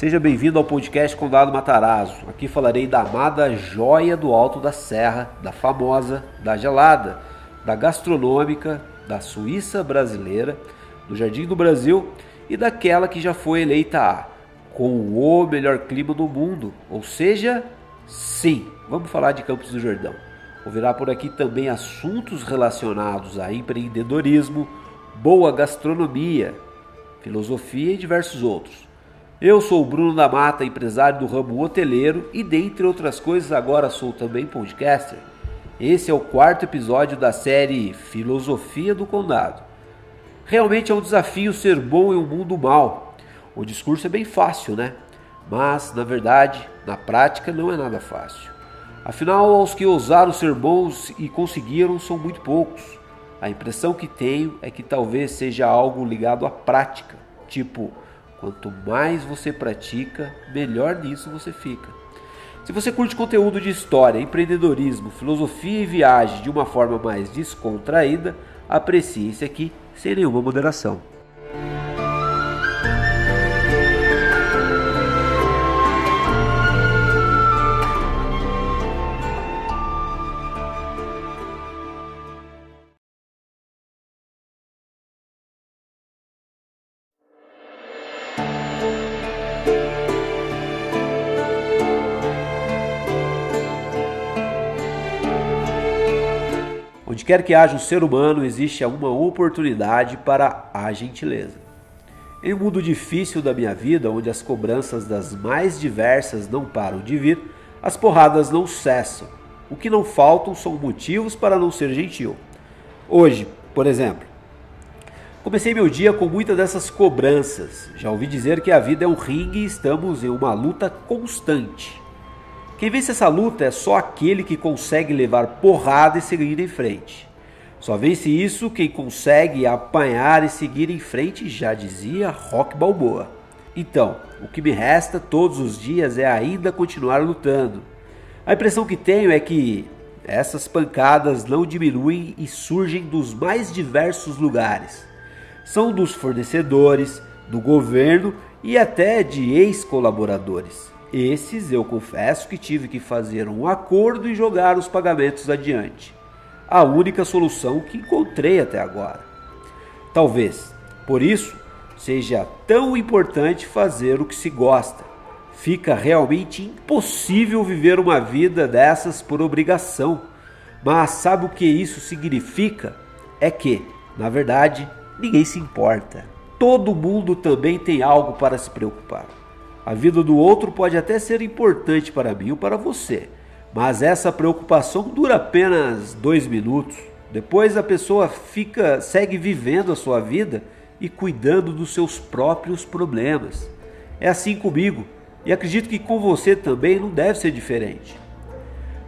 Seja bem-vindo ao podcast Condado Matarazzo. Aqui falarei da amada joia do Alto da Serra, da famosa, da gelada, da gastronômica, da Suíça brasileira, do Jardim do Brasil e daquela que já foi eleita a com o melhor clima do mundo. Ou seja, sim, vamos falar de Campos do Jordão. Ouvirá por aqui também assuntos relacionados a empreendedorismo, boa gastronomia, filosofia e diversos outros. Eu sou o Bruno da Mata, empresário do ramo hoteleiro e, dentre outras coisas, agora sou também podcaster. Esse é o quarto episódio da série Filosofia do Condado. Realmente é um desafio ser bom em um mundo mal. O discurso é bem fácil, né? Mas, na verdade, na prática não é nada fácil. Afinal, os que ousaram ser bons e conseguiram são muito poucos. A impressão que tenho é que talvez seja algo ligado à prática, tipo Quanto mais você pratica, melhor nisso você fica. Se você curte conteúdo de história, empreendedorismo, filosofia e viagem de uma forma mais descontraída, aprecie esse aqui sem nenhuma moderação. Onde quer que haja um ser humano, existe uma oportunidade para a gentileza. Em um mundo difícil da minha vida, onde as cobranças das mais diversas não param de vir, as porradas não cessam. O que não faltam são motivos para não ser gentil. Hoje, por exemplo, comecei meu dia com muitas dessas cobranças. Já ouvi dizer que a vida é um ringue e estamos em uma luta constante. Quem vence essa luta é só aquele que consegue levar porrada e seguir em frente. Só vence isso quem consegue apanhar e seguir em frente, já dizia Rock Balboa. Então, o que me resta todos os dias é ainda continuar lutando. A impressão que tenho é que essas pancadas não diminuem e surgem dos mais diversos lugares. São dos fornecedores, do governo e até de ex-colaboradores. Esses eu confesso que tive que fazer um acordo e jogar os pagamentos adiante. A única solução que encontrei até agora. Talvez, por isso, seja tão importante fazer o que se gosta. Fica realmente impossível viver uma vida dessas por obrigação. Mas sabe o que isso significa? É que, na verdade, ninguém se importa. Todo mundo também tem algo para se preocupar. A vida do outro pode até ser importante para mim ou para você, mas essa preocupação dura apenas dois minutos. Depois a pessoa fica, segue vivendo a sua vida e cuidando dos seus próprios problemas. É assim comigo e acredito que com você também não deve ser diferente.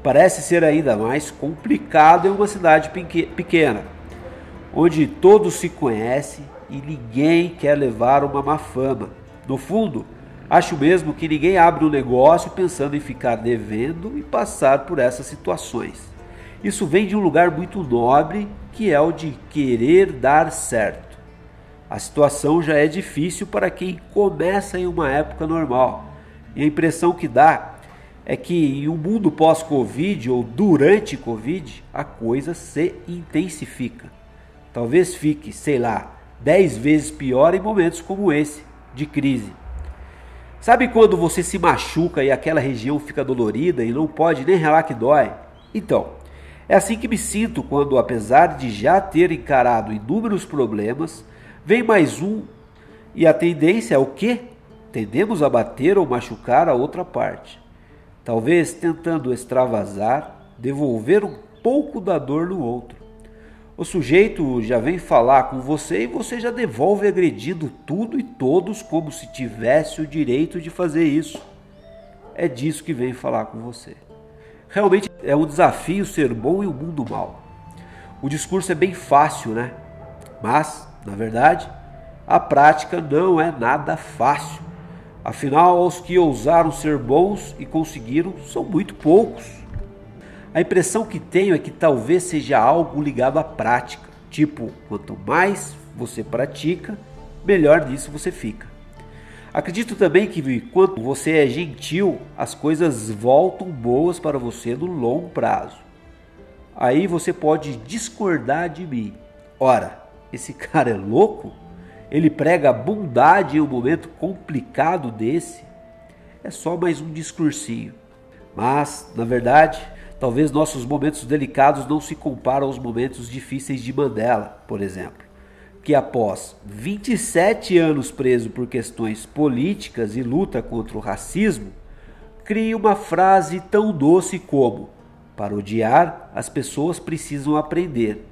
Parece ser ainda mais complicado em uma cidade pequena, onde todos se conhecem e ninguém quer levar uma má fama. No fundo, Acho mesmo que ninguém abre um negócio pensando em ficar devendo e passar por essas situações. Isso vem de um lugar muito nobre, que é o de querer dar certo. A situação já é difícil para quem começa em uma época normal. E a impressão que dá é que em um mundo pós-Covid ou durante Covid, a coisa se intensifica. Talvez fique, sei lá, dez vezes pior em momentos como esse, de crise. Sabe quando você se machuca e aquela região fica dolorida e não pode nem relar que dói? Então, é assim que me sinto quando, apesar de já ter encarado inúmeros problemas, vem mais um e a tendência é o quê? Tendemos a bater ou machucar a outra parte. Talvez tentando extravasar, devolver um pouco da dor no outro. O sujeito já vem falar com você e você já devolve agredindo tudo e todos como se tivesse o direito de fazer isso. É disso que vem falar com você. Realmente é um desafio ser bom e o mundo mal. O discurso é bem fácil, né? Mas, na verdade, a prática não é nada fácil. Afinal, os que ousaram ser bons e conseguiram são muito poucos. A impressão que tenho é que talvez seja algo ligado à prática. Tipo, quanto mais você pratica, melhor nisso você fica. Acredito também que quando você é gentil, as coisas voltam boas para você no longo prazo. Aí você pode discordar de mim. Ora, esse cara é louco? Ele prega bondade em um momento complicado desse? É só mais um discursinho. Mas, na verdade, talvez nossos momentos delicados não se comparam aos momentos difíceis de Mandela, por exemplo, que após 27 anos preso por questões políticas e luta contra o racismo, cria uma frase tão doce como: Para odiar, as pessoas precisam aprender.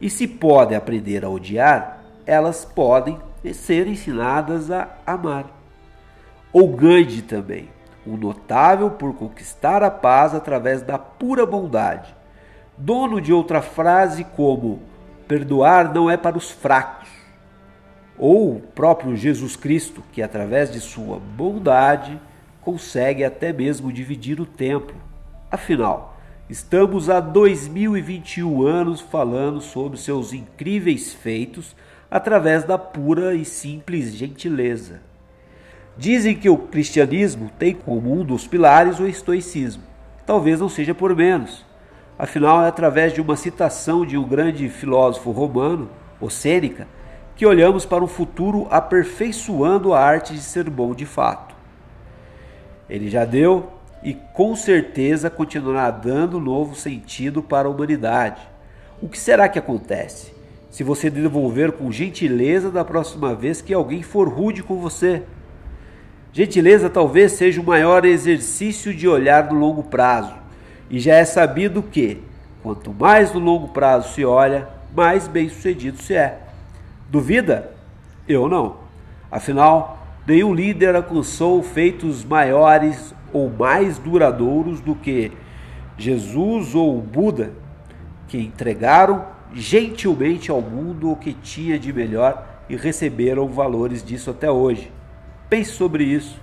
E se podem aprender a odiar, elas podem ser ensinadas a amar. Ou Gandhi também o notável por conquistar a paz através da pura bondade. Dono de outra frase como perdoar não é para os fracos. Ou o próprio Jesus Cristo, que através de sua bondade consegue até mesmo dividir o tempo. Afinal, estamos há 2021 anos falando sobre seus incríveis feitos através da pura e simples gentileza. Dizem que o cristianismo tem como um dos pilares o estoicismo. Talvez não seja por menos. Afinal, é através de uma citação de um grande filósofo romano, o Sêneca, que olhamos para um futuro aperfeiçoando a arte de ser bom de fato. Ele já deu e com certeza continuará dando novo sentido para a humanidade. O que será que acontece se você devolver com gentileza da próxima vez que alguém for rude com você? Gentileza talvez seja o maior exercício de olhar no longo prazo, e já é sabido que, quanto mais no longo prazo se olha, mais bem sucedido se é. Duvida? Eu não. Afinal, nenhum líder alcançou feitos maiores ou mais duradouros do que Jesus ou Buda, que entregaram gentilmente ao mundo o que tinha de melhor e receberam valores disso até hoje. Pense sobre isso.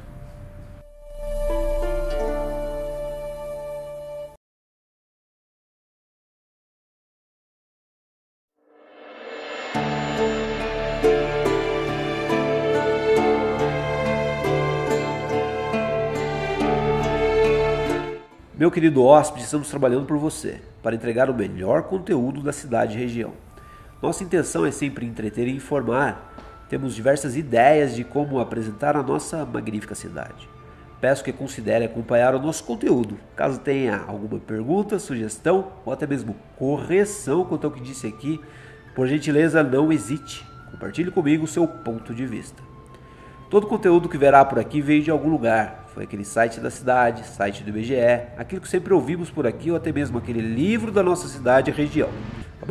Meu querido hóspede, estamos trabalhando por você para entregar o melhor conteúdo da cidade e região. Nossa intenção é sempre entreter e informar temos diversas ideias de como apresentar a nossa magnífica cidade. Peço que considere acompanhar o nosso conteúdo. Caso tenha alguma pergunta, sugestão ou até mesmo correção quanto ao que disse aqui, por gentileza não hesite. Compartilhe comigo o seu ponto de vista. Todo conteúdo que verá por aqui veio de algum lugar. Foi aquele site da cidade, site do IBGE, aquilo que sempre ouvimos por aqui ou até mesmo aquele livro da nossa cidade e região.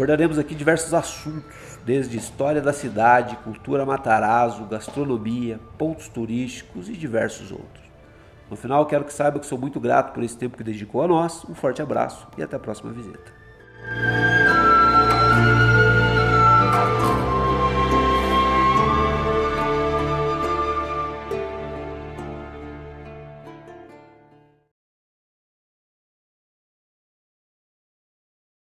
Abordaremos aqui diversos assuntos desde história da cidade, cultura Matarazzo, gastronomia, pontos turísticos e diversos outros. No final, quero que saiba que sou muito grato por esse tempo que dedicou a nós. Um forte abraço e até a próxima visita.